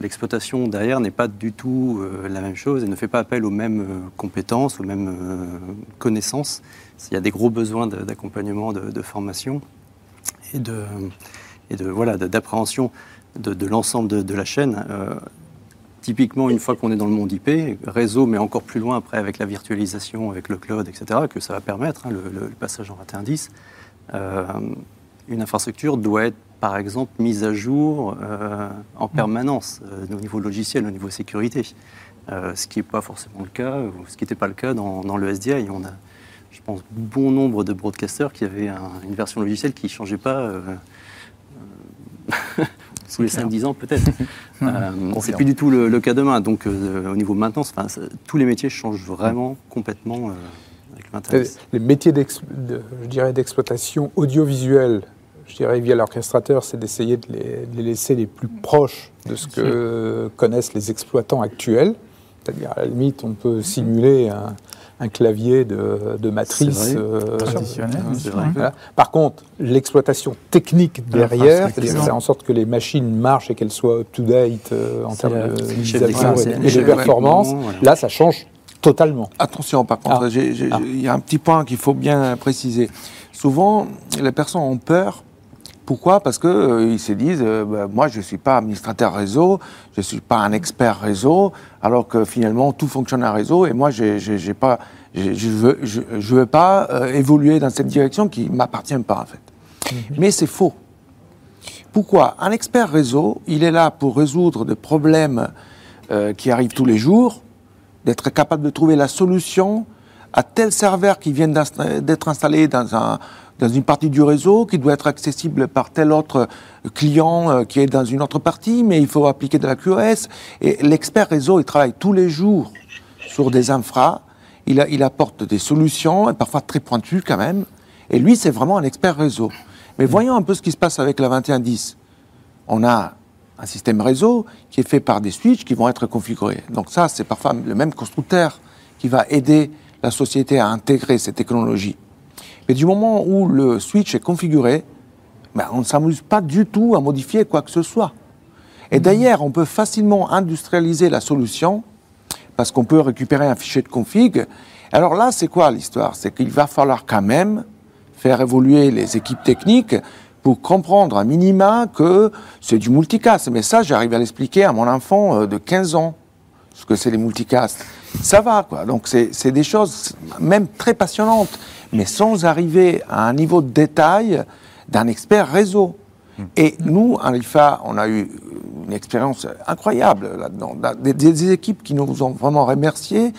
l'exploitation derrière n'est pas du tout la même chose et ne fait pas appel aux mêmes compétences, aux mêmes connaissances. Il y a des gros besoins d'accompagnement, de, formation et de, et de voilà d'appréhension de, l'ensemble de, la chaîne. Typiquement, une fois qu'on est dans le monde IP, réseau, mais encore plus loin après avec la virtualisation, avec le cloud, etc., que ça va permettre, hein, le, passage en 21.10, euh, une infrastructure doit être, par exemple, mise à jour euh, en permanence, euh, au niveau logiciel, au niveau sécurité. ce qui n'est pas forcément le cas, ce qui n'était pas le cas dans, le SDI. On a, je pense, bon nombre de broadcasters qui avaient une version logicielle qui ne changeait pas sous les 5-10 ans peut-être. euh, c'est plus du tout le, cas demain. Donc euh, au niveau maintenance, tous les métiers changent vraiment complètement euh, avec Les métiers je dirais d'exploitation audiovisuelle, je dirais via l'orchestrateur, c'est d'essayer de, les, laisser les plus proches de ce que connaissent les exploitants actuels. C'est-à-dire, à la limite, on peut simuler un, un clavier de, matrice euh, traditionnel. Par contre, l'exploitation technique derrière, c'est-à-dire faire en sorte que les machines marchent et qu'elles soient up-to-date euh, en termes de à et, de performance, là, ça change totalement. Attention, par contre, ah. Ah. il y a un petit point qu'il faut bien préciser. Souvent, les personnes ont peur pourquoi? Parce qu'ils euh, se disent, bah, moi je ne suis pas administrateur réseau, je ne suis pas un expert réseau, alors que finalement tout fonctionne à réseau et moi j'ai, pas, je ne veux, je, veux, pas euh, évoluer dans cette direction qui ne m'appartient pas en fait. Mhm. Mais c'est faux. Pourquoi? Un expert réseau, il est là pour résoudre des problèmes euh, qui arrivent tous les jours, d'être capable de trouver la solution à tel serveur qui vient d'être installé dans, un, dans une partie du réseau, qui doit être accessible par tel autre client euh, qui est dans une autre partie, mais il faut appliquer de la QoS. Et l'expert réseau, il travaille tous les jours sur des infras, il, il apporte des solutions, et parfois très pointues quand même, et lui, c'est vraiment un expert réseau. Mais voyons un peu ce qui se passe avec la 2110. On a un système réseau qui est fait par des switches qui vont être configurés. Donc ça, c'est parfois le même constructeur qui va aider la société à intégrer ces technologies. Mais du moment où le switch est configuré, ben, on ne s'amuse pas du tout à modifier quoi que ce soit. Et d'ailleurs, on peut facilement industrialiser la solution parce qu'on peut récupérer un fichier de config. Alors là, c'est quoi l'histoire? C'est qu'il va falloir quand même faire évoluer les équipes techniques pour comprendre à minima que c'est du multicast. Mais ça, j'arrive à l'expliquer à mon enfant euh, de 15 ans, ce que c'est les multicasts. Ça va, quoi. Donc, c'est des choses même très passionnantes, mais sans arriver à un niveau de détail d'un expert réseau. Hmm. Et nous, à l'IFA, on a eu une expérience incroyable là-dedans. Des, des, équipes qui nous ont vraiment remerciés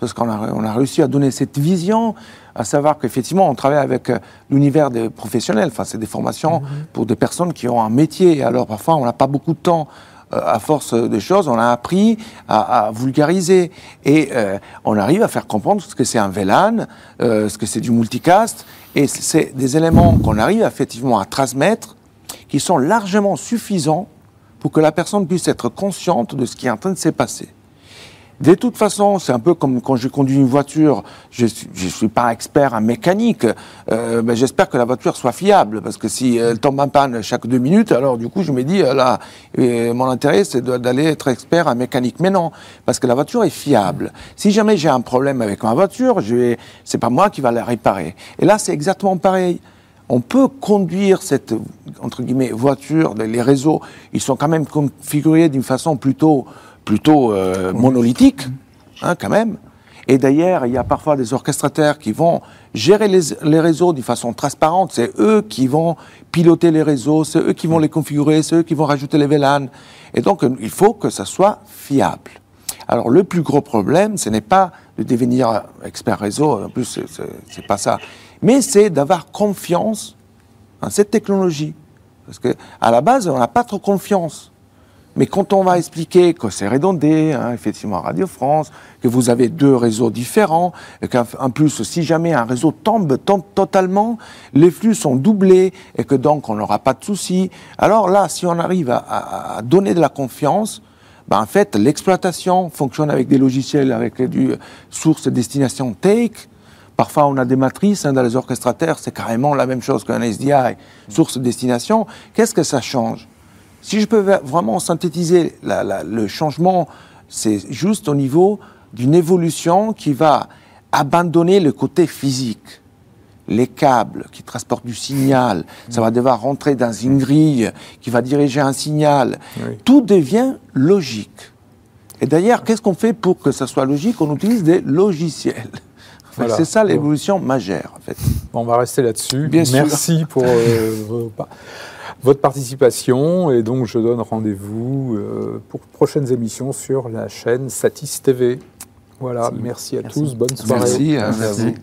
parce qu'on a, on a réussi à donner cette vision à savoir qu'effectivement, on travaille avec euh, l'univers des professionnels. Enfin, c'est des formations mhm. pour des personnes qui ont un métier. Alors, parfois, on n'a pas beaucoup de temps. Euh, à force des choses, on a appris à, vulgariser et euh, on arrive à faire comprendre ce que c'est un VLAN, ce que c'est du multicast, et c'est des éléments qu'on arrive effectivement à transmettre qui sont largement suffisants pour que la personne puisse être consciente de ce qui est en train de se passer. De toute façon, c'est un peu comme quand je conduis une voiture, je ne suis pas expert en mécanique, euh, j'espère que la voiture soit fiable, parce que si elle tombe en panne chaque deux minutes, alors du coup je me dis, euh, là, mon intérêt c'est d'aller être expert en mécanique. Mais non, parce que la voiture est fiable. Si jamais j'ai un problème avec ma voiture, vais, c'est pas moi qui va la réparer. Et là, c'est exactement pareil on peut conduire cette entre guillemets voiture, les réseaux, ils sont quand même configurés d'une façon plutôt plutôt euh, monolithique, hein, quand même. Et d'ailleurs, il y a parfois des orchestrateurs qui vont gérer les, réseaux d'une façon transparente. C'est eux qui vont piloter les réseaux, c'est eux qui vont les configurer, c'est eux qui vont rajouter les VLAN. Et donc, il faut que ça soit fiable. Alors, le plus gros problème, ce n'est pas de devenir expert réseau, en plus, c'est pas ça, mais c'est d'avoir confiance en cette technologie. Parce qu'à la base, on n'a pas trop confiance. Mais quand on va expliquer que c'est redondé, hein, effectivement, Radio France, que vous avez deux réseaux différents, et qu'en plus, si jamais un réseau tombe, totalement, les flux sont doublés, et que donc on n'aura pas de soucis, alors là, si on arrive à, donner de la confiance, ben en fait, l'exploitation fonctionne avec des logiciels, avec du source destination take. Parfois, on a des matrices hein, dans les orchestrateurs, c'est carrément la même chose qu'un SDI, source destination. Qu'est-ce que ça change? Si je peux vraiment synthétiser le changement, c'est juste au niveau d'une évolution qui va abandonner le côté physique. Les câbles qui transportent du signal, ça va devoir rentrer dans une grille qui va diriger un signal. Tout devient logique. Et d'ailleurs, qu'est-ce qu'on fait pour que ça soit logique? On utilise des logiciels. C'est ça l'évolution majeure, en fait. on va rester là-dessus. Merci pour euh, votre participation et donc je donne rendez-vous euh, pour prochaines émissions sur la chaîne Satis TV. Voilà, merci, à tous, bonne soirée. Merci, hein, merci.